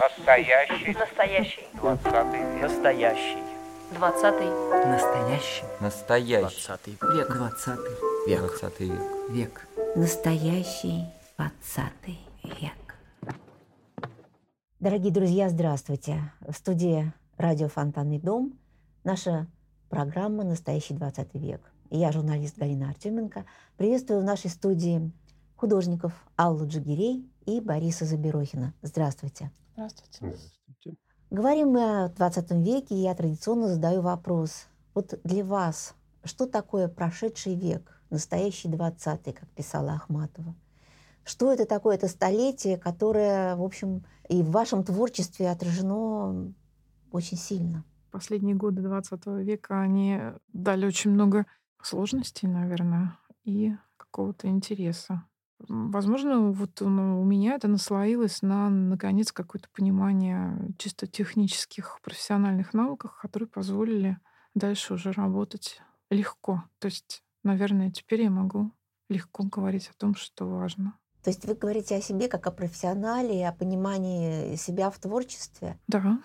Настоящий. Настоящий. Двадцатый век. Настоящий. Двадцатый. Настоящий Настоящий. Двадцатый век. Двадцатый век. Двадцатый век. век. Настоящий двадцатый век. Дорогие друзья, здравствуйте. В студии радио «Фонтанный дом» наша программа «Настоящий 20 век». Я, журналист Галина Артеменко, приветствую в нашей студии художников Аллу Джигирей и Бориса Заберохина. Здравствуйте. Здравствуйте. Говорим мы о 20 веке, и я традиционно задаю вопрос. Вот для вас, что такое прошедший век, настоящий 20 как писала Ахматова? Что это такое? Это столетие, которое, в общем, и в вашем творчестве отражено очень сильно. Последние годы 20 века, они дали очень много сложностей, наверное, и какого-то интереса. Возможно, вот ну, у меня это наслоилось на, наконец, какое-то понимание чисто технических, профессиональных навыков, которые позволили дальше уже работать легко. То есть, наверное, теперь я могу легко говорить о том, что важно. То есть вы говорите о себе как о профессионале, о понимании себя в творчестве? Да.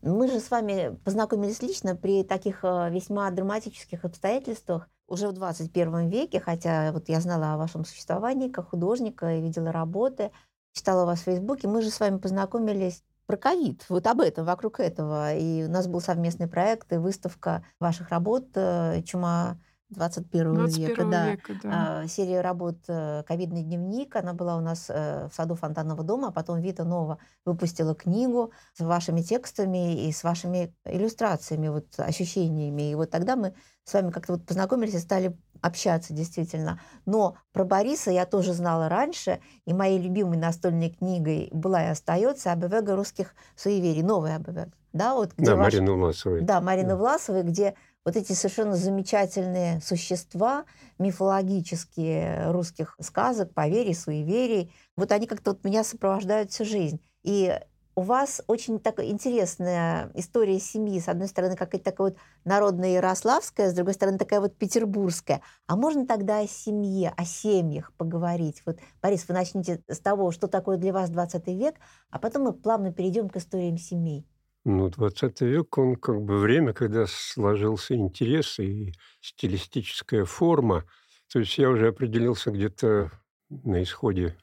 Мы же с вами познакомились лично при таких э, весьма драматических обстоятельствах уже в 21 веке, хотя вот я знала о вашем существовании как художника видела работы, читала вас в Фейсбуке. Мы же с вами познакомились про ковид, вот об этом, вокруг этого. И у нас был совместный проект и выставка ваших работ э, «Чума 21, 21 века, да. века, да. А, серия работ э, «Ковидный дневник». Она была у нас э, в саду Фонтанного дома, а потом Вита Нова выпустила книгу с вашими текстами и с вашими иллюстрациями, вот, ощущениями. И вот тогда мы с вами как-то вот познакомились и стали общаться действительно. Но про Бориса я тоже знала раньше, и моей любимой настольной книгой была и остается «Абевега русских суеверий», новая Абевега. Да, вот, где Да, ваш- Марина Власовой. да, Марины Власовой, где вот эти совершенно замечательные существа мифологические русских сказок, поверий, суеверий, вот они как-то вот меня сопровождают всю жизнь. И у вас очень такая интересная история семьи. С одной стороны, какая-то такая вот народная ярославская, с другой стороны, такая вот петербургская. А можно тогда о семье, о семьях поговорить? Вот, Борис, вы начните с того, что такое для вас 20 век, а потом мы плавно перейдем к историям семей. Ну, 20 век, он как бы время, когда сложился интерес и стилистическая форма. То есть я уже определился где-то на исходе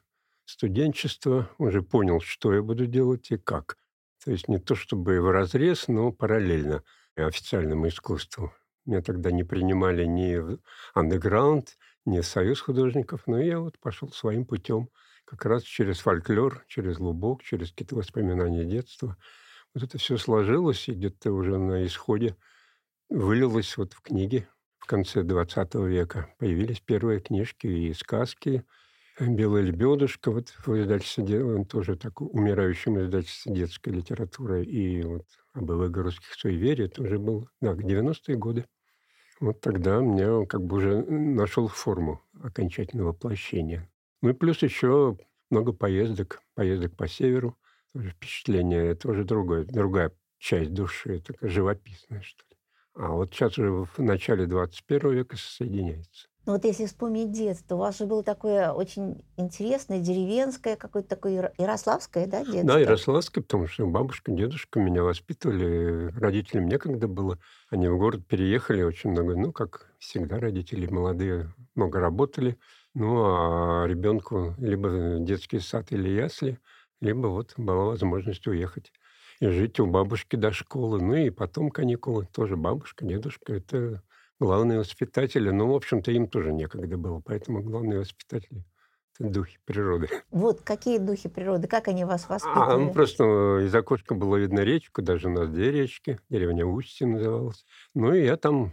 студенчества, уже понял, что я буду делать и как. То есть не то чтобы в разрез, но параллельно официальному искусству. Меня тогда не принимали ни в андеграунд, ни в союз художников, но я вот пошел своим путем, как раз через фольклор, через лубок, через какие-то воспоминания детства. Вот это все сложилось, и где-то уже на исходе вылилось вот в книги в конце 20 века. Появились первые книжки и сказки. «Белая лебедушка», вот в издательстве, он тоже так умирающем издательстве детской литературы, и вот АБВ русских суеверий, это уже был, да, 90-е годы. Вот тогда меня как бы уже нашел форму окончательного воплощения. Ну и плюс еще много поездок, поездок по северу, тоже впечатление, это уже другое, другая часть души, такая живописная, что ли. А вот сейчас уже в начале 21 века соединяется. Ну вот если вспомнить детство, у вас же было такое очень интересное, деревенское, какое-то такое яро- ярославское, да, детство? Да, Ярославская, потому что бабушка, дедушка меня воспитывали, родителям некогда было. Они в город переехали очень много, ну, как всегда, родители молодые много работали. Ну, а ребенку либо детский сад или ясли, либо вот была возможность уехать и жить у бабушки до школы. Ну и потом каникулы. Тоже бабушка, дедушка. Это главные воспитатели. Ну, в общем-то, им тоже некогда было. Поэтому главные воспитатели – это духи природы. Вот какие духи природы, как они вас А, воспитывали? ну просто э, из окошка было видно речку, даже у нас две речки, деревня Устье называлась. Ну и я там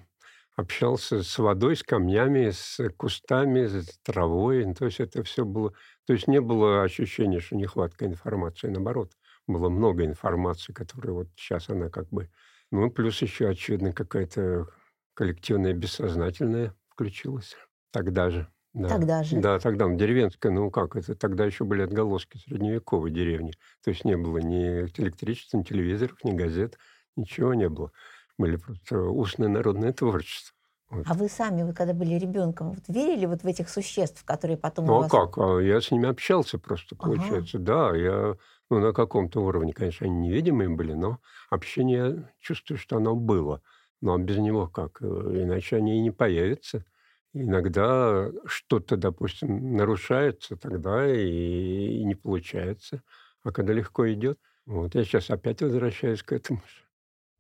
общался с водой, с камнями, с кустами, с травой. То есть это все было... То есть не было ощущения, что нехватка информации. Наоборот, было много информации, которая вот сейчас она как бы... Ну, плюс еще, очевидно, какая-то коллективная бессознательная включилась тогда же. Да. Тогда же. Да, тогда, ну, деревенская, ну как, это тогда еще были отголоски средневековой деревни. То есть не было ни электричества, ни телевизоров, ни газет, ничего не было. Были просто устное народное творчество. Вот. А вы сами, вы когда были ребенком, вот верили вот в этих существ, которые потом Ну а вас... как? А я с ними общался просто, Ага. получается. Да, я ну, на каком-то уровне, конечно, они невидимые были, но общение, я чувствую, что оно было. Но без него как? Э, Иначе они и не появятся. Иногда что-то, допустим, нарушается, тогда и, и не получается. А когда легко идет, вот я сейчас опять возвращаюсь к этому.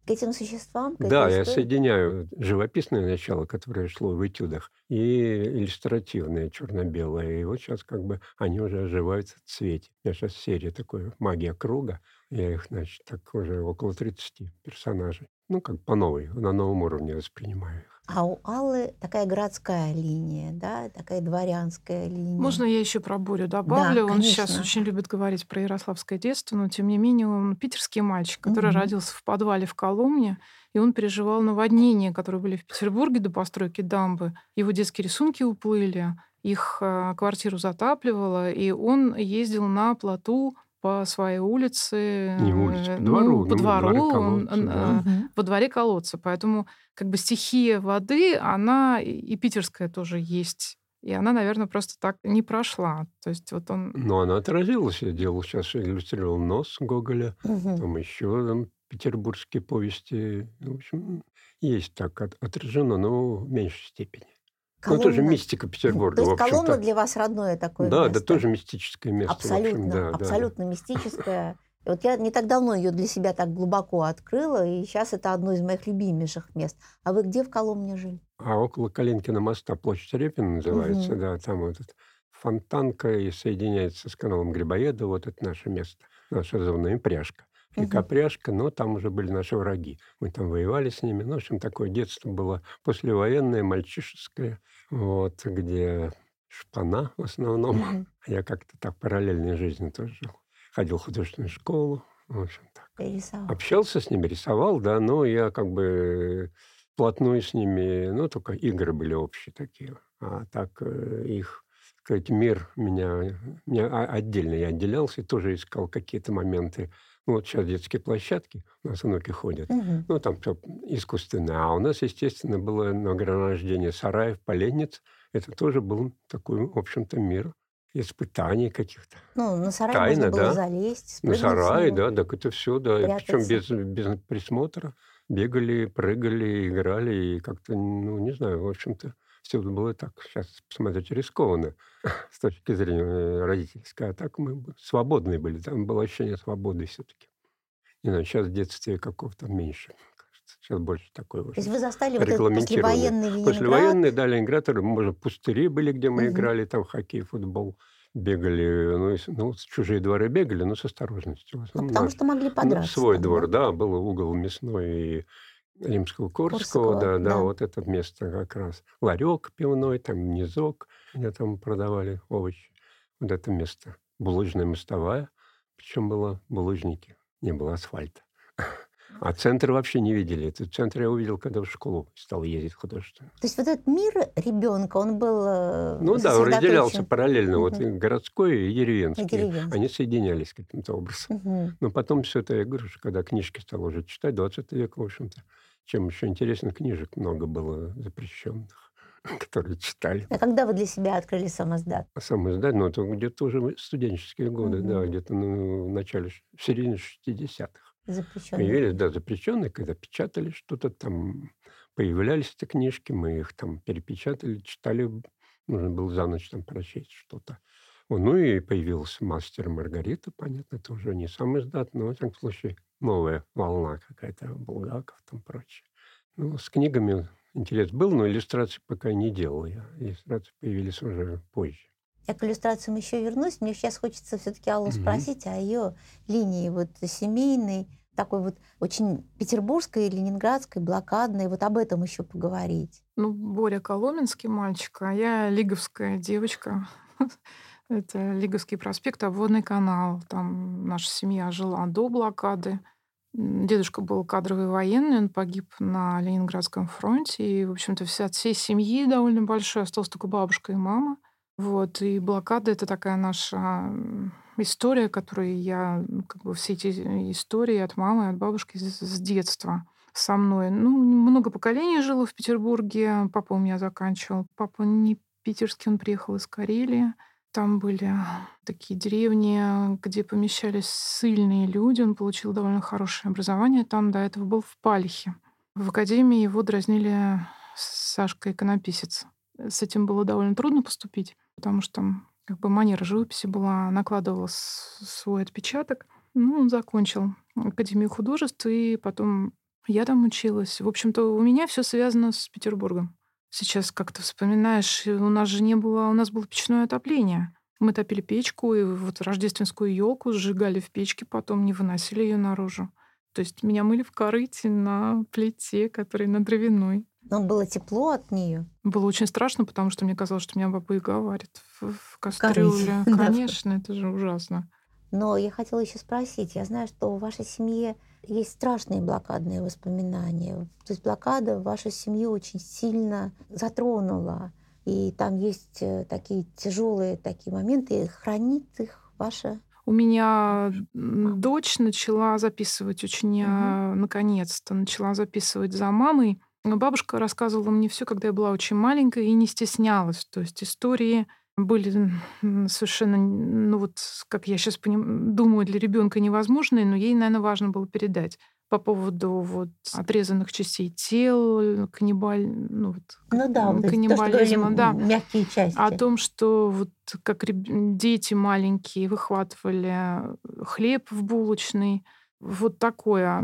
К этим существам? к Да, я истории? соединяю живописное начало, которое шло в этюдах, и иллюстративное черно-белое. И вот сейчас как бы они уже оживают в цвете. У меня сейчас серия такой «Магия круга». Я их, значит, так уже около 30 персонажей. Ну, как по новой, на новом уровне воспринимаю их. А у Аллы такая городская линия, да, такая дворянская линия. Можно я еще про Борю добавлю? он сейчас очень любит говорить про ярославское детство, но тем не менее он питерский мальчик, который Мгм. родился в подвале в Коломне, и он переживал наводнения, которые были в Петербурге до постройки дамбы. Его детские рисунки уплыли, их э, квартиру затапливало, и он ездил на плоту по своей улице, Не улице, э, по двору, ну, по ну, двору, дворе колодца, он, да. э, во дворе колодца. Поэтому как бы стихия воды, она и питерская тоже есть. И она, наверное, просто так не прошла. То есть вот он... Но она отразилась. Я делал сейчас, иллюстрировал нос Гоголя, Мгм. там еще там, петербургские повести. В общем, есть так от- отражено, но в меньшей степени. Ну, тоже Коломна. мистика Петербурга, То есть. Коломна для вас родное такое Да, место? да, тоже мистическое место. Абсолютно, да, да, да. абсолютно мистическое. И вот я не так давно ее для себя так глубоко открыла, и сейчас это одно из моих любимейших мест. А вы где в Коломне жили? А около Калинкина моста площадь Репина называется, Мгм. да, там вот эта фонтанка и соединяется с каналом Грибоеда, вот это наше место, наша зона и пряжка. Река Мгм. Пряжка, но там уже были наши враги. Мы там воевали с ними. Ну, в общем, такое детство было послевоенное, мальчишеское, вот, где шпана в основном. Мгм. Я как-то так параллельной жизнью тоже жил. Ходил в художественную школу, в общем, так. Перерисовала. Общался с ними, рисовал, да, но я как бы плотную с ними, ну, только игры были общие такие. А так э, их, так сказать, мир меня, меня о- отдельно я отделялся и тоже искал какие-то моменты. Ну, вот сейчас детские площадки, у нас внуки ходят. Мгм. Ну, там все искусственно. А у нас, естественно, было награждение сараев, поленниц. Это тоже был такой, в общем-то, мир испытаний каких-то. Ну, на сарай Тайна, можно было да. залезть, На спрыгнуть с сарае, него. да, так это все, да. Причем прятаться. без, без присмотра. Бегали, прыгали, играли. И как-то, ну, не знаю, в общем-то, все было так. Сейчас, посмотрите, рискованно с точки зрения э, родительской. А так мы свободные были. Там было ощущение свободы все-таки. Не знаю, сейчас в детстве какого-то меньше. кажется. Сейчас больше такое То уже есть вы застали вот этот послевоенный Ленинград. Послевоенные, да, Ленинград, может, пустыри были, где мы Мгм. играли, там хоккей, футбол. Бегали, ну, ну, чужие дворы бегали, но с осторожностью. Ну, основном потому что могли Ну, подраться. свой там, двор, да? да, был угол мясной и Римского Корского, Корского, да, да, да. вот это место как раз. Ларек пивной, там низок, где там продавали овощи. Вот это место. Булыжная мостовая, причем было булыжники, не было асфальта. А центр вообще не видели. Этот центр я увидел, когда в школу стал ездить художественно. То есть вот этот мир ребенка, он был э, Ну да, он разделялся параллельно. Вот Мгм. и городской и деревенский. деревенском. Они соединялись каким-то образом. Мгм. Но потом все это, я говорю, что когда книжки стал уже читать, 20 век, в общем-то, чем еще интересных книжек много было запрещенных, которые читали. А когда вы для себя открыли самоздат? Сам издать, ну, это где-то уже студенческие годы, да, Мгм. где-то ну, в начале, в середине 60-х. Запрещенный. Появились, да, запрещенные, когда печатали что-то там, появлялись эти книжки, мы их там перепечатали, читали, нужно было за ночь там прочесть что-то. О, Ну и появился «Мастер и Маргарита», понятно, это уже не сам издат, но, в всяком случае, новая волна какая-то, Булгаков там прочее. Ну, с книгами интерес был, но иллюстрации пока не делал я. Иллюстрации появились уже позже. Я к иллюстрациям еще вернусь. Мне сейчас хочется все-таки Аллу Мгм. спросить о ее линии вот семейной, такой вот очень петербургской, ленинградской, блокадной. Вот об этом еще поговорить. Ну, Боря Коломенский мальчик, а я лиговская девочка. Это Лиговский проспект, обводный канал. Там наша семья жила до блокады. Дедушка был кадровый военный, он погиб на Ленинградском фронте. И, в общем-то, вся, всей семьи довольно большой. Осталась только бабушка и мама. Вот. И блокада — это такая наша история, которую я... Как бы все эти истории от мамы, от бабушки с детства. со мной. Ну, много поколений жило в Петербурге. Папа у меня заканчивал. Папа не питерский, он приехал из Карелии. Там были такие деревни, где помещались сильные люди. Он получил довольно хорошее образование. Там до этого был в Пальхе. В академии его дразнили Сашка иконописец. С этим было довольно трудно поступить, потому что там как бы манера живописи была, накладывала свой отпечаток. Ну, он закончил Академию художеств, и потом я там училась. В общем-то, у меня все связано с Петербургом. Сейчас как-то вспоминаешь, у нас же не было, у нас было печное отопление. Мы топили печку, и вот рождественскую елку сжигали в печке, потом не выносили ее наружу. То есть меня мыли в корыте на плите, которая на дровяной. Но было тепло от нее. Было очень страшно, потому что мне казалось, что меня баба Яга варит в, в кастрюле. Конечно, это же ужасно. Но я хотела еще спросить, я знаю, что в вашей семье есть страшные блокадные воспоминания. То есть блокада вашу семью очень сильно затронула. И там есть э, такие тяжелые такие моменты, и хранит их ваша у меня дочь начала записывать очень, угу. наконец-то, начала записывать за мамой. Бабушка рассказывала мне все, когда я была очень маленькая, и не стеснялась. То есть истории были совершенно, ну вот, как я сейчас поним... думаю, для ребенка невозможные, но ей, наверное, важно было передать по поводу вот отрезанных частей тел, каннибаль, ну вот ну да, каннибализма, то, да, мягкие части. О том, что вот как дети маленькие выхватывали хлеб в булочный, вот такое,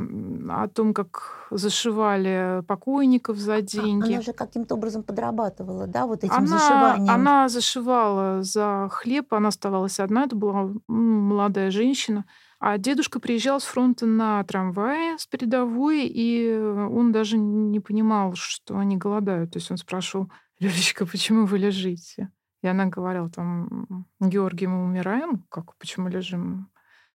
о том, как зашивали покойников за а, деньги. Она же каким-то образом подрабатывала, да, вот этим она, зашиванием? Она зашивала за хлеб, она оставалась одна, это была молодая женщина. А дедушка приезжал с фронта на трамвае с передовой, и он даже не понимал, что они голодают. То есть он спрашивал, Лёлечка, почему вы лежите? И она говорила, там, Георгий, мы умираем? Как, почему лежим?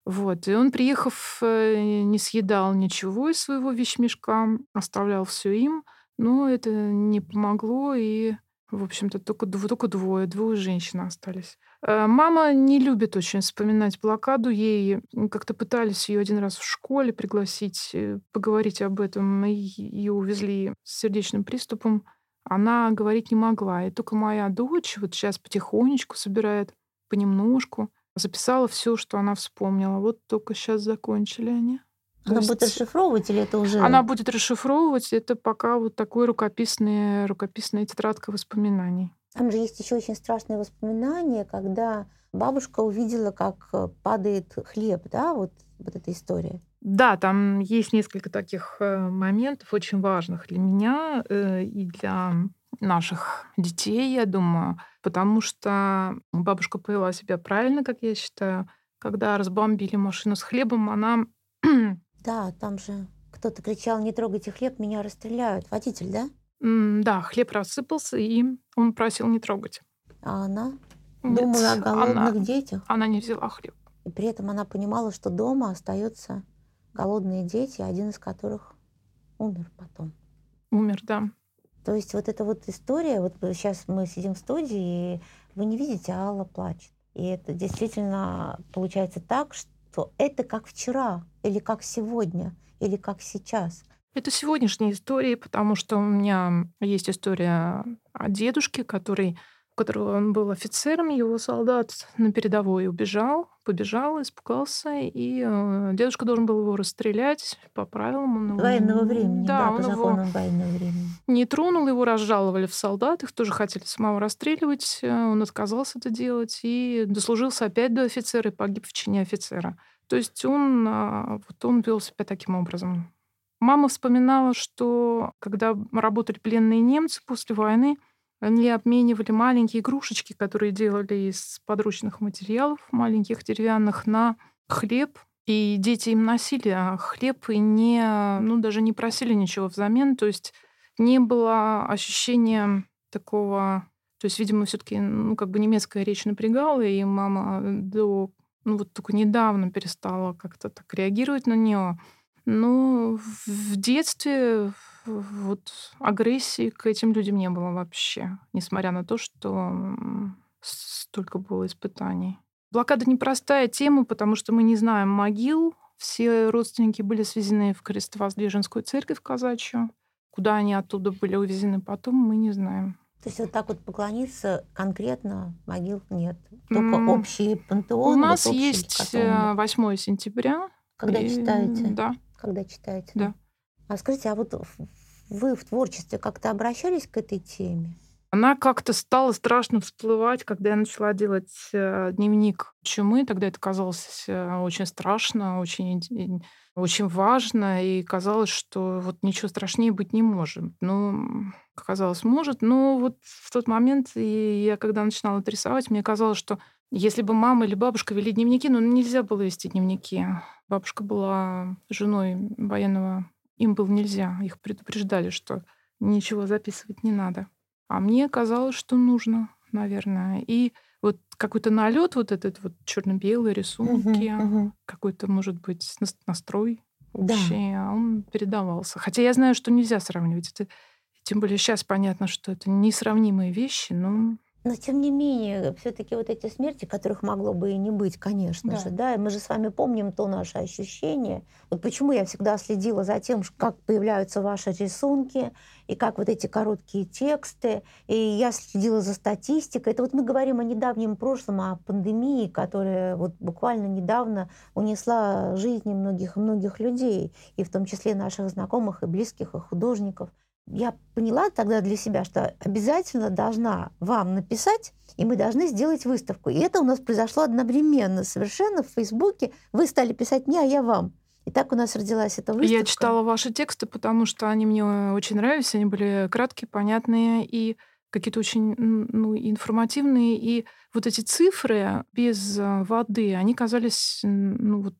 Вот. И он, приехав, э, не съедал ничего из своего вещмешка, оставлял все им. Но это не помогло, и, в общем-то, только, только двое, двое женщин остались. Э, мама не любит очень вспоминать блокаду. Ей как-то пытались ее один раз в школе пригласить, э, поговорить об этом. Ее увезли с сердечным приступом. Она говорить не могла. И только моя дочь вот сейчас потихонечку собирает понемножку записала все, что она вспомнила. Вот только сейчас закончили они. Она будет расшифровывать или это уже? Она будет расшифровывать. Это пока вот такой рукописная, рукописная тетрадка воспоминаний. Там же есть еще очень страшные воспоминания, когда бабушка увидела, как э, падает хлеб, да, вот, вот эта история. Да, там есть несколько таких э, моментов очень важных для меня э, и для наших детей, я думаю, потому что бабушка повела себя правильно, как я считаю. Когда разбомбили машину с хлебом, она... Да, там же кто-то кричал, не трогайте хлеб, меня расстреляют. Водитель, да? Да, хлеб рассыпался, и он просил не трогать. А она Нет, думала о голодных она, детях? Она не взяла хлеб. И при этом она понимала, что дома остаются голодные дети, один из которых умер потом. Умер, да. То есть вот эта вот история, вот сейчас мы сидим в студии, и вы не видите, а Алла плачет. И это действительно получается так, что это как вчера, или как сегодня, или как сейчас. Это сегодняшняя история, потому что у меня есть история о дедушке, который у которого он был офицером, его солдат на передовой убежал, побежал, испугался, и э, дедушка должен был его расстрелять по правилам. Он военного времени, да, да по законам военного времени. Не тронул, его разжаловали в солдат, их тоже хотели самого расстреливать, э, он отказался это делать и дослужился опять до офицера и погиб в чине офицера. То есть он, а, вот он вел себя таким образом. Мама вспоминала, что когда работали пленные немцы после войны, они обменивали маленькие игрушечки, которые делали из подручных материалов, маленьких деревянных, на хлеб. И дети им носили а хлеб и не, ну, даже не просили ничего взамен. То есть не было ощущения такого... То есть, видимо, все таки ну, как бы немецкая речь напрягала, и мама до ну, вот только недавно перестала как-то так реагировать на нее. Но в детстве вот агрессии к этим людям не было вообще, несмотря на то, что столько было испытаний. Блокада непростая тема, потому что мы не знаем могил все родственники были свезены в Крестовоздвиженскую церковь казачью. Куда они оттуда были увезены потом, мы не знаем. То есть вот так вот поклониться конкретно могил нет. Только М, общий пантеон. У нас вот есть э, 8 сентября. Когда И, читаете? Да. Когда читаете? Да. А скажите, а вот вы в творчестве как-то обращались к этой теме? Она как-то стала страшно всплывать, когда я начала делать э, дневник чумы. Тогда это казалось э, очень страшно, очень, очень важно, и казалось, что вот ничего страшнее быть не может. Ну, казалось, может, но вот в тот момент, и я когда начинала это рисовать, мне казалось, что если бы мама или бабушка вели дневники, ну, нельзя было вести дневники. Бабушка была женой военного, им было нельзя. Их предупреждали, что ничего записывать не надо. А мне казалось, что нужно, наверное. И вот какой-то налет, вот этот вот черно-белый рисунки, Мгм, мгм. какой-то, может быть, нас- настрой Да. общий, а он передавался. Хотя я знаю, что нельзя сравнивать. Это, тем более сейчас понятно, что это несравнимые вещи, но Но тем не менее, все-таки вот эти смерти, которых могло бы и не быть, конечно Да. же, да, и мы же с вами помним то наше ощущение. Вот почему я всегда следила за тем, как появляются ваши рисунки и как вот эти короткие тексты, и я следила за статистикой. Это вот мы говорим о недавнем прошлом, о пандемии, которая вот буквально недавно унесла жизни многих многих людей, и в том числе наших знакомых и близких, и художников я поняла тогда для себя, что обязательно должна вам написать, и мы должны сделать выставку. И это у нас произошло одновременно, совершенно в Фейсбуке. Вы стали писать мне, а я вам. И так у нас родилась эта выставка. я читала ваши тексты, потому что они мне очень нравились. Они были краткие, понятные и какие-то очень ну, информативные. И вот эти цифры без э, воды, они казались ну, вот,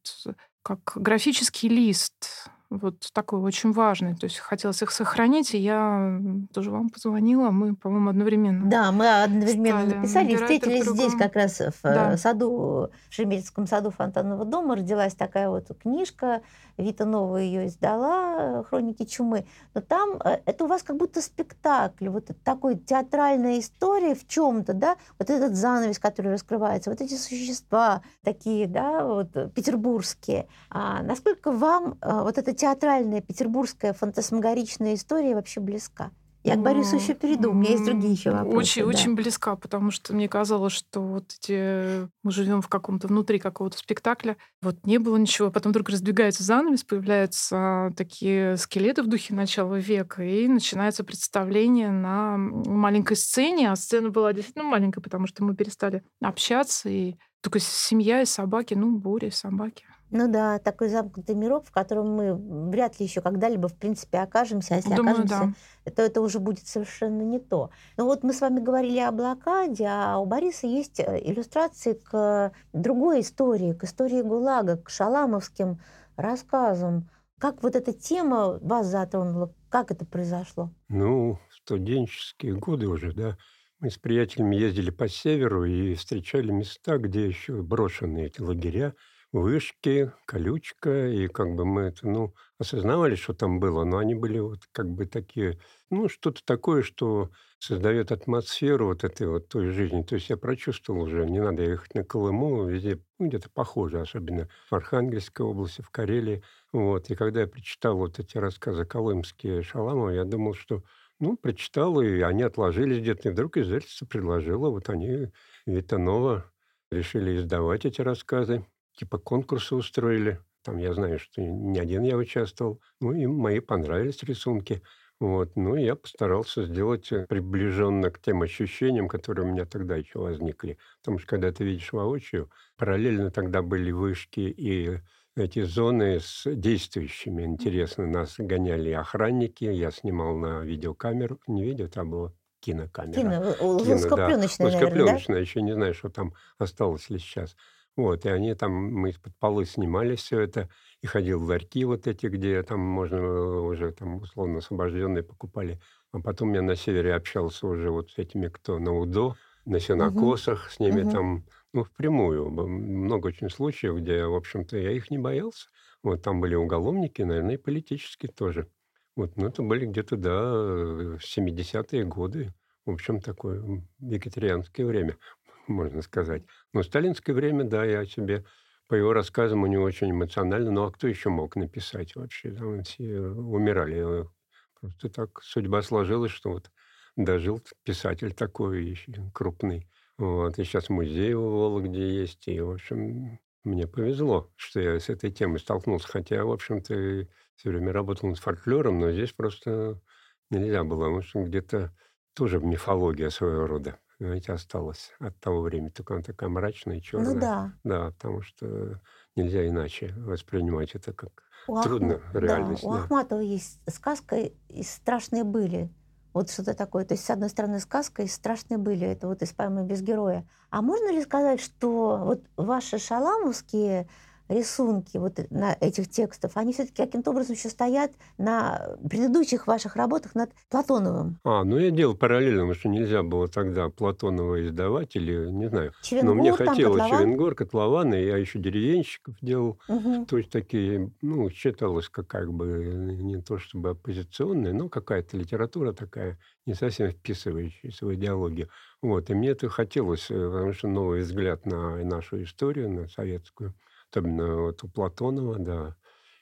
как графический лист. Вот такой очень важный. То есть хотелось их сохранить, и я тоже вам позвонила. Мы, по-моему, одновременно. Да, мы одновременно написали и встретились здесь как раз в э, Да. саду, в Шереметьевском саду Фонтанного дома. Родилась такая вот книжка, Вита Нова ее издала, э, «Хроники чумы». Но там э, это у вас как будто спектакль, вот такой театральная история в чем то да, вот этот занавес, который раскрывается, вот эти существа такие, да, вот э, петербургские. А насколько вам э, вот эта театральная петербургская фантасмагоричная история вообще близка? Я к Борису еще перейду, у меня есть другие еще вопросы. Очень, да. очень близка, потому что мне казалось, что вот эти мы живем в каком-то внутри какого-то спектакля. Вот не было ничего, потом вдруг раздвигается занавес, появляются такие скелеты в духе начала века, и начинается представление на маленькой сцене. А сцена была действительно маленькая, потому что мы перестали общаться, и только семья и собаки, ну, Боря и собаки. Ну да, такой замкнутый мирок, в котором мы вряд ли еще когда-либо, в принципе, окажемся. А если Думаю, окажемся, да. то это уже будет совершенно не то. Ну вот мы с вами говорили о блокаде, а у Бориса есть э, иллюстрации к другой истории, к истории ГУЛАГа, к шаламовским рассказам. Как вот эта тема вас затронула? Как это произошло? Ну, студенческие годы уже, да, мы с приятелями ездили по северу и встречали места, где еще брошены эти лагеря, вышки, колючка, и как бы мы это, ну, осознавали, что там было, но они были вот как бы такие, ну, что-то такое, что создает атмосферу вот этой вот той жизни. То есть я прочувствовал уже, не надо ехать на Колыму, везде ну, где-то похоже, особенно в Архангельской области, в Карелии. Вот. И когда я прочитал вот эти рассказы колымские Шаламова, я думал, что ну, прочитал, и они отложились где-то, и вдруг издательство предложило, вот они, Витанова, решили издавать эти рассказы, типа конкурсы устроили. Там я знаю, что не один я участвовал. Ну, им мои понравились рисунки. Вот. Ну, и я постарался сделать э, приближенно к тем ощущениям, которые у меня тогда еще возникли. Потому что, когда ты видишь воочию, параллельно тогда были вышки и эти зоны с действующими. Интересно, нас гоняли охранники, я снимал на видеокамеру. Не видео, там была кинокамера. Кино, Кино, да. наверное, да? Еще не знаю, что там осталось ли сейчас. Вот, и они там, мы из-под полы снимали все это, и ходил в ларьки вот эти, где там можно э, уже там условно освобожденные покупали. А потом я на севере общался уже вот с этими, кто на УДО, на сенокосах, с ними Мгм. там, ну, впрямую. Много очень случаев, где, в общем-то, я их не боялся. Вот там были уголовники, наверное, и политические тоже. Вот, ну, это были где-то, да, э, 70-е годы. В общем, такое вегетарианское время, можно сказать. Но сталинское время, да, я себе по его рассказам у него очень эмоционально. Ну, а кто еще мог написать вообще? Там все умирали. Просто так судьба сложилась, что вот дожил писатель такой еще крупный. Вот. И сейчас музей в Вологде есть. И, в общем, мне повезло, что я с этой темой столкнулся. Хотя, в общем-то, все время работал над фольклором, но здесь просто нельзя было. Потому что где-то тоже мифология своего рода знаете, осталась от того времени. Только она такая мрачная, черная. Ну да. Да, потому что нельзя иначе воспринимать это как У трудно Ахма- реальность. Да, у да. Ахматова есть сказка и страшные были. Вот что-то такое. То есть, с одной стороны, сказка и страшные были. Это вот из «Без героя». А можно ли сказать, что вот ваши шаламовские рисунки вот на этих текстов, они все-таки каким-то образом еще стоят на предыдущих ваших работах над Платоновым? А, ну я делал параллельно, потому что нельзя было тогда Платонова издавать или, не знаю. Но Черенгур, мне там, хотелось Котлован? Черенгор, Котлован, и я еще деревенщиков делал. Мгм. То есть такие, ну, считалось как, как бы не то чтобы оппозиционная, но какая-то литература такая, не совсем вписывающаяся в идеологию. Вот, и мне это хотелось, э, потому что новый взгляд на нашу историю, на советскую, особенно вот у Платонова, да.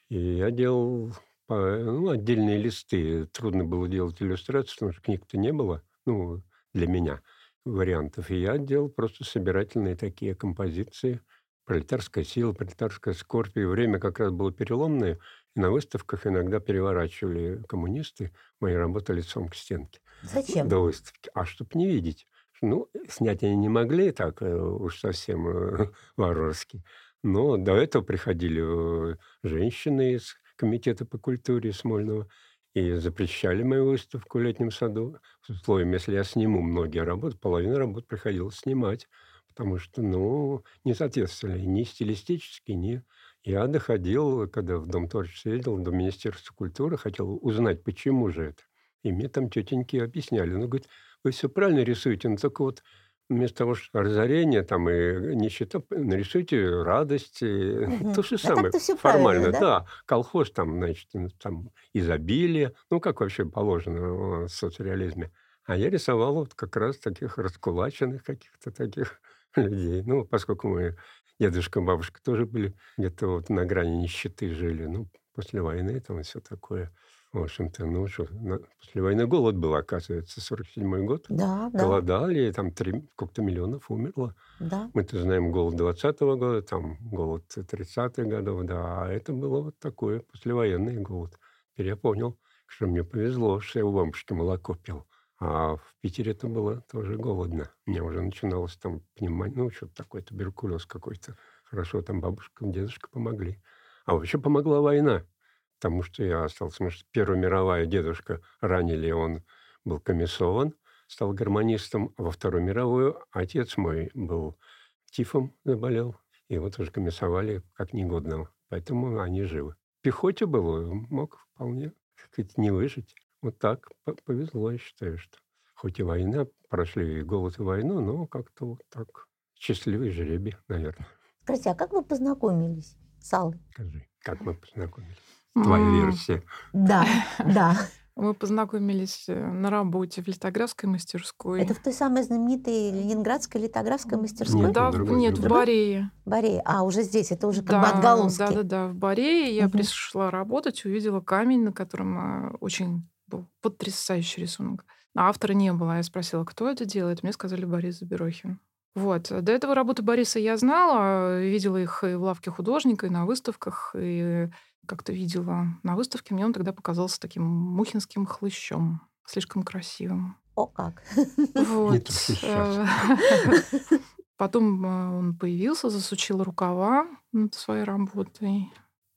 И я делал по- ну, отдельные листы. Трудно было делать иллюстрации, потому что книг-то не было, ну, для меня вариантов. И я делал просто собирательные такие композиции. Пролетарская сила, пролетарская скорбь. И время как раз было переломное. И на выставках иногда переворачивали коммунисты мои работы лицом к стенке Зачем? до выставки. А чтоб не видеть. Ну, снять они не могли так э, уж совсем э, варварски. Но до этого приходили э, женщины из комитета по культуре Смольного и запрещали мою выставку в летнем саду с условием, если я сниму многие работы, половину работ приходилось снимать, потому что, ну, не соответствовали ни стилистически, ни... Я доходил, когда в Дом творчества ездил, до Министерства культуры, хотел узнать, почему же это. И мне там тетеньки объясняли. Ну, говорит, вы все правильно рисуете, но только вот вместо того, что разорение там и нищета, нарисуйте радость. Мгм. То же А самое. так-то всё формально, да? да? Колхоз там, значит, там изобилие. Ну, как вообще положено в соцреализме. А я рисовал вот как раз таких раскулаченных каких-то таких людей. Ну, поскольку мы, дедушка, бабушка тоже были где-то вот на грани нищеты жили. Ну, после войны там все такое. В общем-то, ну что, на- после войны голод был, оказывается, 47 год. Да, да, Голодали, там три, сколько-то миллионов умерло. да. Мы-то знаем голод 20-го года, там голод 30-х годов, да. А это было вот такое послевоенный голод. Теперь я понял, что мне повезло, что я у бабушки молоко пил. А в Питере это было тоже голодно. У меня уже начиналось там пневмония, ну, что-то такое, туберкулез какой-то. Хорошо, там бабушка, дедушка помогли. А вообще помогла война, потому что я остался, потому что Первая мировая дедушка ранили, он был комиссован, стал гармонистом, а во Вторую мировую отец мой был тифом заболел, его тоже комиссовали как негодного, поэтому они живы. В пехоте был, мог вполне, сказать, не выжить. Вот так по- повезло, я считаю, что хоть и война, прошли и голод, и войну, но как-то вот так счастливый жребий, наверное. Скажите, а как вы познакомились с Аллой? Скажи, как мы познакомились? Твоя версия. Да, да. Мы познакомились э, на работе в литографской мастерской. Это в той самой знаменитой ленинградской литографской мастерской? Нет, да, в- другой, нет, в. Борее. Борей. А, уже здесь, это уже как да, бы отголоски. Да, да, да. В Борее я Мгм. пришла работать, увидела камень, на котором а, очень был потрясающий рисунок. А автора не было. Я спросила, кто это делает. Мне сказали Борис Заберохин. Вот. До этого работы Бориса я знала, видела их и в лавке художника, и на выставках, и как-то видела на выставке. Мне он тогда показался таким мухинским хлыщом, слишком красивым. О, как. Вот. Э, Потом э, он появился, засучил рукава над своей работой.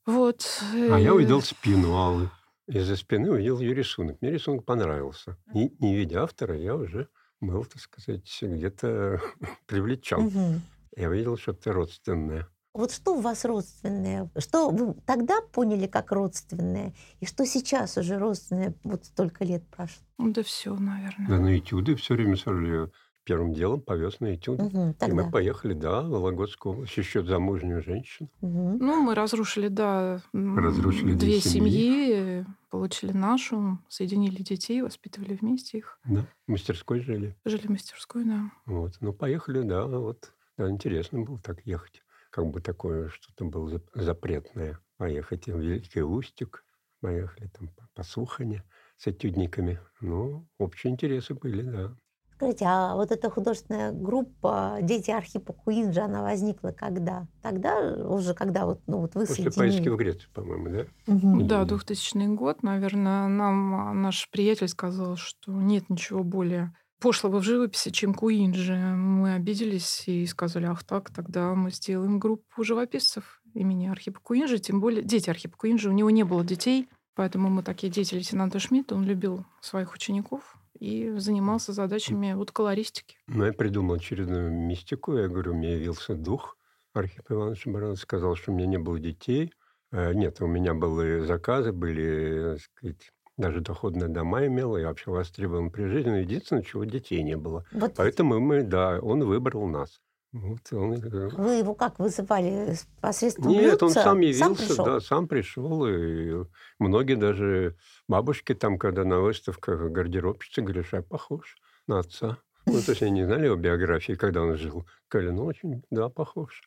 Вот. А я э, увидел спину Аллы. Из-за спины увидел ее рисунок. Мне рисунок понравился. Не, не видя автора, я уже был, так сказать, где-то привлечен. Мгм. Я видел что-то родственное. Вот что у вас родственное? Что вы тогда поняли как родственное? И что сейчас уже родственное? Вот столько лет прошло. Да все, наверное. Да на этюды все время сорли. Первым делом повез на этюды. Мгм, И мы поехали, да, в Вологодскую область, еще замужнюю женщину. Мгм. Ну, мы разрушили, да, Разрушили две две семьи. семьи, получили нашу, соединили детей, воспитывали вместе их. Да, в мастерской жили. Жили в мастерской, да. Вот. Ну, поехали, да, вот. Да, интересно было так ехать. как бы такое что-то было запретное. Поехать в Великий Устюг, поехали там по, по Сухане с этюдниками. Ну, общие интересы были, да. Скажите, а вот эта художественная группа «Дети Архипа Куинджи», она возникла когда? Тогда уже, когда вот, ну, вот вы После поездки в Грецию, по-моему, да? Угу. Да, 2000 год, наверное, нам наш приятель сказал, что нет ничего более пошлого в живописи, чем Куинджи. Мы обиделись и сказали, ах так, тогда мы сделаем группу живописцев имени Архипа Куинджи, тем более дети Архипа Куинджи. У него не было детей, поэтому мы такие дети лейтенанта Шмидта. Он любил своих учеников и занимался задачами вот колористики. Ну, я придумал очередную мистику. Я говорю, мне явился дух Архипа Ивановича Баранова, сказал, что у меня не было детей. Э, нет, у меня были заказы, были, так сказать, даже доходные дома имел, я вообще востребован при жизни. Единственное, чего детей не было. Вот. Поэтому мы, да, он выбрал нас. Вот он, Вы его как вызывали посредством Нет, блюдца? он сам явился, сам пришел? да, сам пришел. И многие даже бабушки там, когда на выставках гардеробщицы, говорят, я похож на отца. Ну, то есть они не знали его биографии, когда он жил. Сказали, ну, очень, да, похож.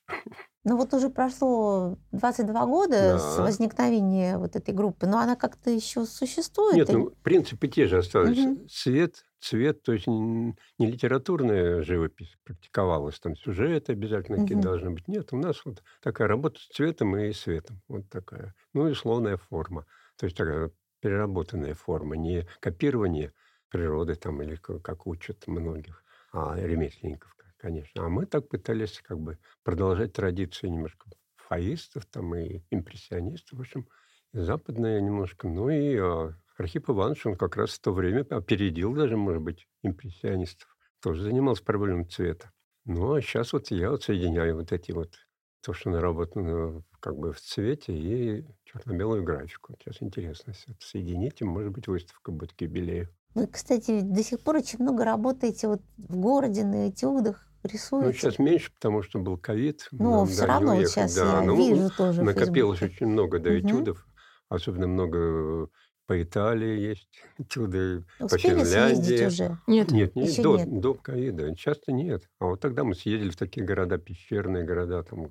Ну, вот уже прошло 22 года да. с возникновения вот этой группы, но она как-то еще существует? Нет, ну, принципы те же остались. Угу. Цвет, цвет, то есть не литературная живопись практиковалась, там сюжет обязательно какие-то должны быть. Нет, у нас вот такая работа с цветом и светом. Вот такая. Ну и словная форма. То есть такая переработанная форма, не копирование природы там или как учат многих а, ремесленников, конечно. А мы так пытались как бы продолжать традицию немножко фаистов там и импрессионистов, в общем, западная немножко. Ну и а, Архип Иванович, он как раз в то время опередил даже, может быть, импрессионистов. Тоже занимался проблемой цвета. Ну, а сейчас вот я вот соединяю вот эти вот то, что наработано как бы в цвете и черно-белую графику. Сейчас интересно все это соединить, и, может быть, выставка будет к юбилею. Вы, кстати, до сих пор очень много работаете вот в городе на этюдах, рисуете. Ну, сейчас меньше, потому что был ковид. Ну, все равно вот сейчас да, я ну, вижу тоже Накопилось очень много да, этюдов, угу. особенно много по Италии есть этюды, Успели по Финляндии. уже? Нет, нет, нет до, нет. до ковида. Часто нет. А вот тогда мы съездили в такие города, пещерные города, там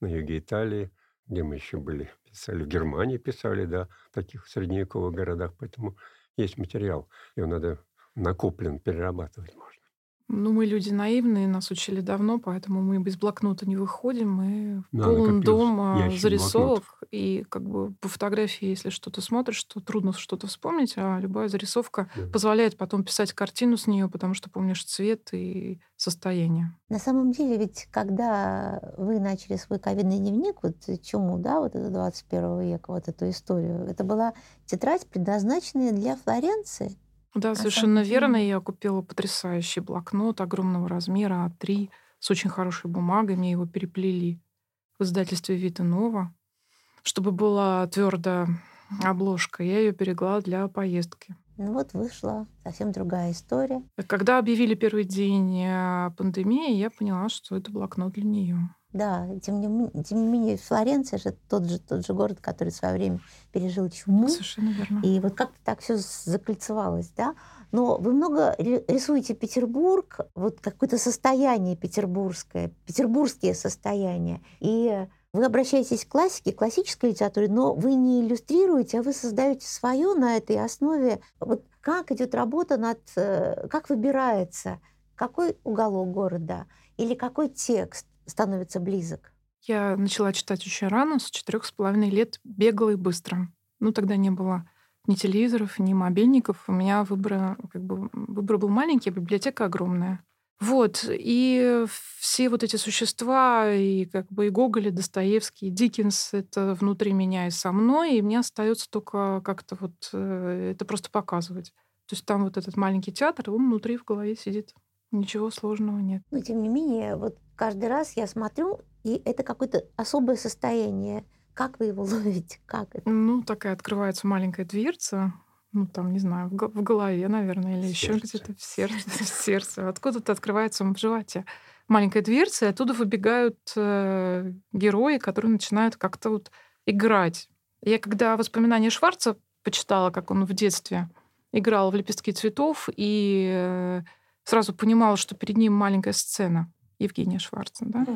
на юге Италии, где мы еще были, писали, в Германии писали, да, в таких средневековых городах. Поэтому есть материал, его надо накоплен перерабатывать можно. Ну, мы люди наивные, нас учили давно, поэтому мы без блокнота не выходим. Мы да, полон дом а, зарисовок. Блокнот. И как бы по фотографии, если что-то смотришь, то трудно что-то вспомнить, а любая зарисовка да. позволяет потом писать картину с нее, потому что помнишь цвет и состояние. На самом деле, ведь когда вы начали свой ковидный дневник, вот чему, да, вот это 21 века, вот эту историю, это была тетрадь, предназначенная для Флоренции. Да, совершенно верно. Я купила потрясающий блокнот огромного размера А3 с очень хорошей бумагой. Мне его переплели в издательстве Вита Нова, чтобы была твердая обложка. Я ее перегла для поездки. Ну вот вышла совсем другая история. Когда объявили первый день э, пандемии, я поняла, что это блокнот для нее. Да, тем не, тем не менее, Флоренция же тот же, тот же город, который в свое время пережил чуму. Совершенно верно. И вот как-то так все закольцевалось, да? Но вы много рисуете Петербург, вот какое-то состояние петербургское, петербургские состояния. И вы обращаетесь к классике, классической литературе, но вы не иллюстрируете, а вы создаете свое на этой основе. Вот как идет работа над... Э, как выбирается, какой уголок города или какой текст становится близок? Я начала читать очень рано, с четырех с половиной лет, бегала и быстро. Ну, тогда не было ни телевизоров, ни мобильников. У меня выбор, как бы, выбор был маленький, а библиотека огромная. Вот, и все вот эти существа, и как бы и Гоголь, и Достоевский, и Диккенс, это внутри меня и со мной, и мне остается только как-то вот э, это просто показывать. То есть там вот этот маленький театр, он внутри в голове сидит. Ничего сложного нет. Но тем не менее, вот каждый раз я смотрю, и это какое-то особое состояние. Как вы его ловите? Как это? Ну, такая открывается маленькая дверца, ну, там, не знаю, в, голове, наверное, или еще где-то в сердце. В сердце. Откуда-то открывается в животе маленькая дверца, и оттуда выбегают э, герои, которые начинают как-то вот играть. Я когда воспоминания Шварца почитала, как он в детстве играл в лепестки цветов, и э, сразу понимала, что перед ним маленькая сцена. Евгения Шварца, да.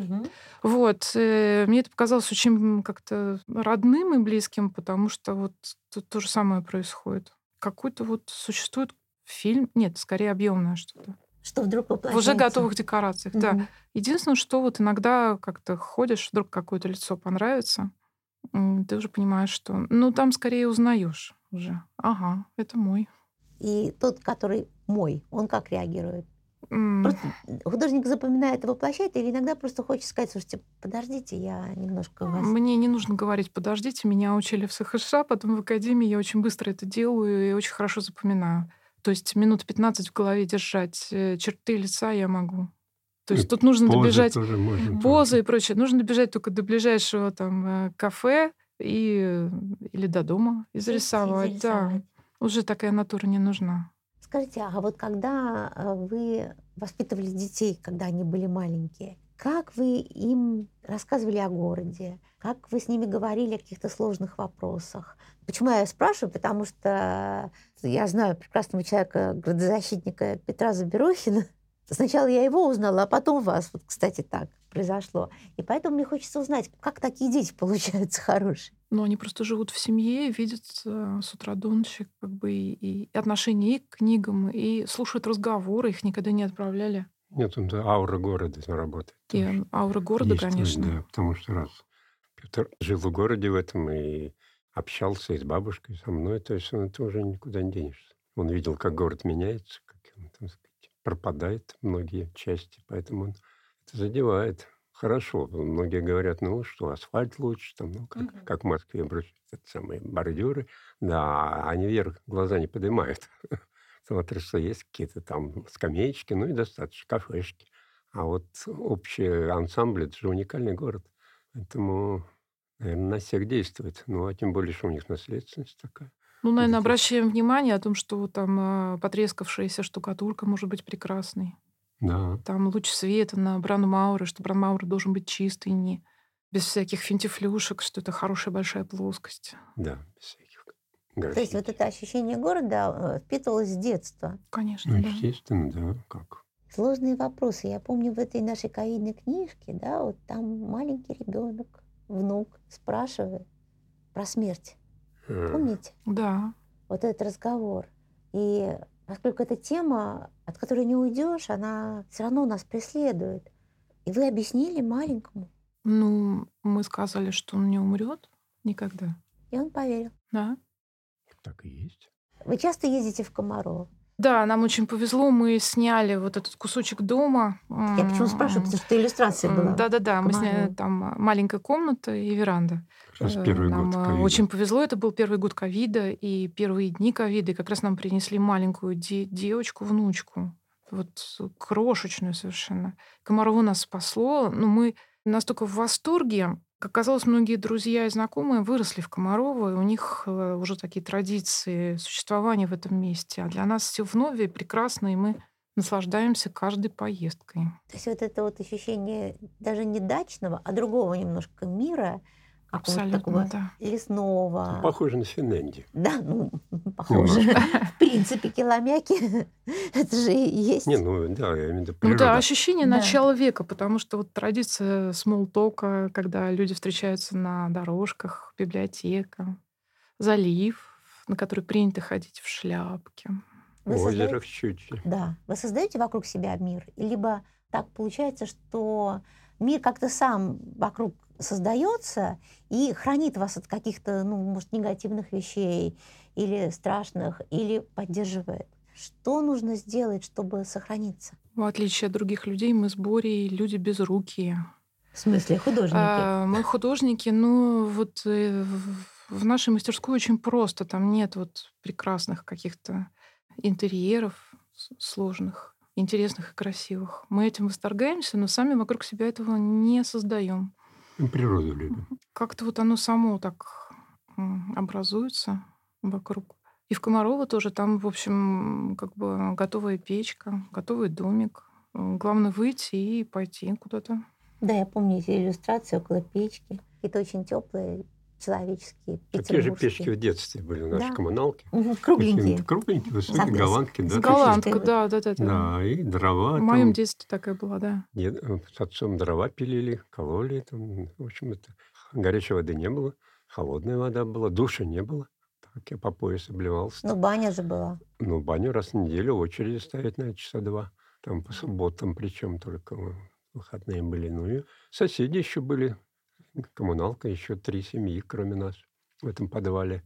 Вот. э, Мне это показалось очень как-то родным и близким, потому что вот тут то же самое происходит. Какой-то вот существует фильм, нет, скорее объемное что-то. Что вдруг В уже воплощается. готовых декорациях, да. Мгм. Единственное, что вот иногда как-то ходишь, вдруг какое-то лицо понравится, ты уже понимаешь, что... Ну, там скорее узнаешь уже. Ага, это мой. И тот, который мой, он как реагирует? М, Просто художник запоминает и воплощает, или иногда просто хочет сказать, слушайте, подождите, я немножко вас... Мне не нужно говорить, подождите, меня учили в СХШ, потом в академии, я очень быстро это делаю и очень хорошо запоминаю. То есть минут 15 в голове держать э, черты лица я могу. То есть И тут нужно позы добежать тоже можно позы и прочее. Нужно добежать только до ближайшего там э, кафе и, э, или до дома и зарисовать. Да, зарисовать. Уже такая натура не нужна. Скажите, а вот когда э, вы воспитывали детей, когда они были маленькие, как вы им рассказывали о городе? Как вы с ними говорили о каких-то сложных вопросах? Почему я спрашиваю? Потому что я знаю прекрасного человека, градозащитника Петра Заберохина. Сначала я его узнала, а потом вас. Вот, кстати, так произошло. И поэтому мне хочется узнать, как такие дети получаются хорошие. Но они просто живут в семье, видят э, с утра до ночи как бы и, и отношения и к книгам, и слушают разговоры, их никогда не отправляли. Нет, он да, аура города там работает. И тоже. аура города, Есть, конечно. Да, потому что раз Петр жил в городе в этом и общался и с бабушкой, и со мной, то есть он это уже никуда не денешься. Он видел, как город меняется, как он, так сказать, пропадает многие части, поэтому он это задевает. Хорошо, многие говорят, ну что, асфальт лучше, там, ну, как, как в Москве бросят это самые бордюры. Да, они вверх глаза не поднимают. Смотрят, что есть какие-то там скамеечки, ну и достаточно, кафешки. А вот общий ансамбль, это же уникальный город. Поэтому, наверное, на всех действует. Ну, а тем более, что у них наследственность такая. Ну, наверное, обращаем внимание о том, что там э, потрескавшаяся штукатурка может быть прекрасной. Да, Там луч света на бранмауры, что бранмаур должен быть чистый, не без всяких финтифлюшек, что это хорошая большая плоскость. да, без всяких То есть вот граффити. это ощущение города э, впитывалось с детства. Конечно, Ну, да. естественно, да, как. Сложные вопросы. Я помню в этой нашей ковидной книжке, да, вот там маленький ребенок, внук, спрашивает про смерть. Помните? Да. Вот этот разговор. И поскольку эта тема, от которой не уйдешь, она все равно нас преследует. И вы объяснили маленькому, Ну, мы сказали, что он не умрет никогда. и он поверил. Да. Так и есть. Вы часто ездите в Комарово? Да, нам очень повезло, мы сняли вот этот кусочек дома. Я почему спрашиваю, потому что иллюстрация была. Да-да-да, мы сняли там маленькая комната и веранда. Как раз Э, первый нам год э, ковида. очень повезло, это был первый год ковида и первые дни ковида, и как раз нам принесли маленькую де- девочку, внучку, вот крошечную совершенно. Комарово нас спасло, но мы настолько в восторге. Как оказалось, многие друзья и знакомые выросли в Комарово, и у них э, уже такие традиции существования в этом месте. А для нас все вновь и прекрасно, и мы наслаждаемся каждой поездкой. То есть вот это вот ощущение даже не дачного, а другого немножко мира, Абсолютно, такого да. лесного. Похоже на Финляндию. Да, ну, похоже. В принципе, киломяки, это же и есть. Не, ну да, я имею в виду Ну да, ощущение начала века, потому что вот традиция смолтока, когда люди встречаются на дорожках, библиотека, залив, на который принято ходить в шляпке. Вы Озеро Чуче. Да. Вы создаете вокруг себя мир? Либо так получается, что мир как-то сам вокруг создается и хранит вас от каких-то, ну, может, негативных вещей или страшных, или поддерживает. Что нужно сделать, чтобы сохраниться? В отличие от других людей, мы с Борей люди безрукие. В смысле, художники? А, мы художники, ну вот э, в нашей мастерской очень просто. Там нет вот прекрасных каких-то интерьеров сложных, интересных и красивых. Мы этим восторгаемся, но сами вокруг себя этого не создаем. Мы природу любим. Как-то вот оно само так образуется вокруг. И в Комарово тоже там, в общем, как бы готовая печка, готовый домик. Главное выйти и пойти куда-то. Да, я помню эти иллюстрации около печки. Какие-то очень теплые, человеческие, Такие же печки в детстве были у нашей Да. коммуналки. Кругленькие. Такие Кругленькие, высокие, Соответственно. голландки, да. С такие. да, да, да. да. Да, и дрова В моем там. детстве такая была, да. Дед- э, с отцом дрова пилили, кололи. Там, в общем, это горячей воды не было, холодная вода была, душа не было. Так я по пояс обливался. Ну, баня же была. Ну, баню раз в неделю, очереди стоять на часа два. Там по субботам причем только э, выходные были. Ну и соседи еще были. Коммуналка, еще три семьи, кроме нас, в этом подвале.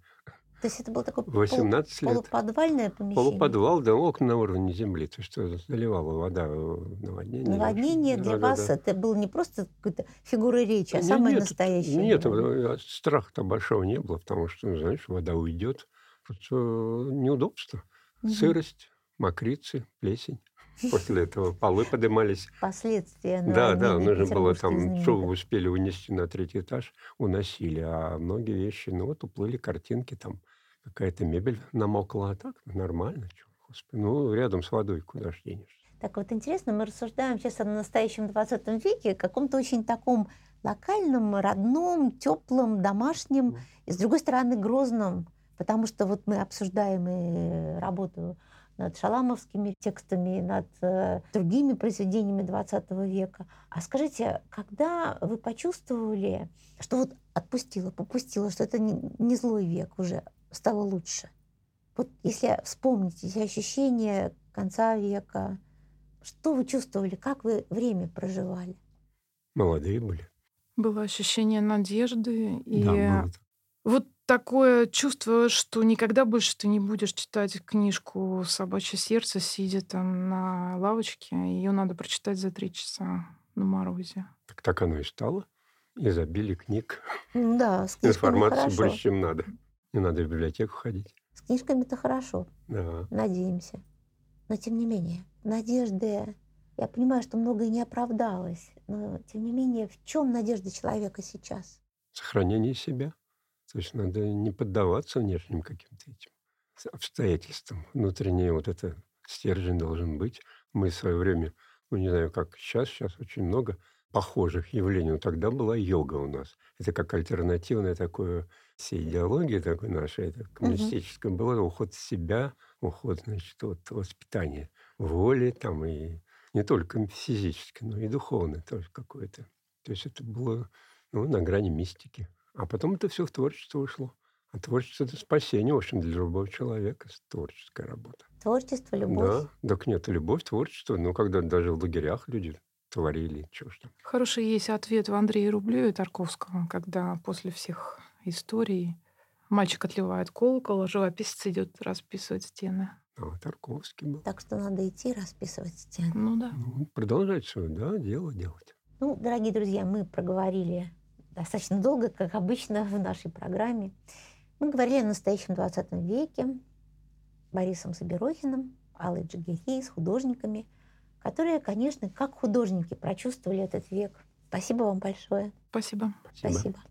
То есть это был такой пол- 18 лет. полуподвальное помещение? Полуподвал, да, окна на уровне земли. То есть что заливала вода э, наводнение. Наводнение для Да-да-да. вас это было не просто какой-то фигурой речи, а Не- самое нет, настоящее. Нет, было. э, страха-то большого не было, потому что, ну, знаешь, вода уйдет. Просто э, неудобство. Мгм. Сырость, мокрицы, плесень. После этого полы поднимались. Последствия Да, да, нужно было там, что успели унести на третий этаж, уносили. А многие вещи, ну вот уплыли картинки, там какая-то мебель намокла, а так нормально. чё, Господи, ну рядом с водой куда ж денешься. Так вот интересно, мы рассуждаем сейчас о настоящем 20 веке, каком-то очень таком локальном, родном, теплом, домашнем, и с другой стороны грозном, потому что вот мы обсуждаем и работу над шаламовскими текстами, над э, другими произведениями 20 века. А скажите, когда вы почувствовали, что вот отпустила, попустила, что это не, не злой век уже, стало лучше? Вот если вспомнить эти ощущения конца века, что вы чувствовали, как вы время проживали? Молодые были. Было ощущение надежды. И Да, было вот такое чувство, что никогда больше ты не будешь читать книжку «Собачье сердце», сидя там на лавочке. Ее надо прочитать за три часа на морозе. Так, так оно и стало. Изобилие книг. Да, с книжками Информации хорошо. больше, чем надо. Не надо в библиотеку ходить. С книжками это хорошо, Да. надеемся. Но тем не менее, надежды, я понимаю, что многое не оправдалось, но тем не менее, в чем надежда человека сейчас? Сохранение себя. То есть надо не поддаваться внешним каким-то этим обстоятельствам. Внутренний вот это стержень должен быть. Мы в свое время, ну не знаю, как сейчас, сейчас очень много похожих явлений. Но тогда была йога у нас. Это как альтернативное такое всей идеологии такой нашей, это коммунистической, было уход в себя, уход, значит, от воспитания воли там и не только физически, но и духовное тоже какое-то. То есть это было ну, на грани мистики. А потом это все в творчество ушло. А творчество – это спасение, в общем, для любого человека. Это творческая работа. Творчество, любовь? Да, так нет, любовь, творчество. Ну, когда даже в лагерях люди творили, чего там. Хороший есть ответ в Андрее Рублеве Тарковского, когда после всех историй мальчик отливает колокол, а живописец идет расписывать стены. А, Тарковский был. Так что надо идти расписывать стены. Ну да. Ну, продолжать свое, да, дело делать. Ну, дорогие друзья, мы проговорили достаточно долго, как обычно в нашей программе. Мы говорили о настоящем 20 веке, Борисом Заберохиным, Аллой Джигири, с художниками, которые, конечно, как художники прочувствовали этот век. Спасибо вам большое. Спасибо. Спасибо. Спасибо.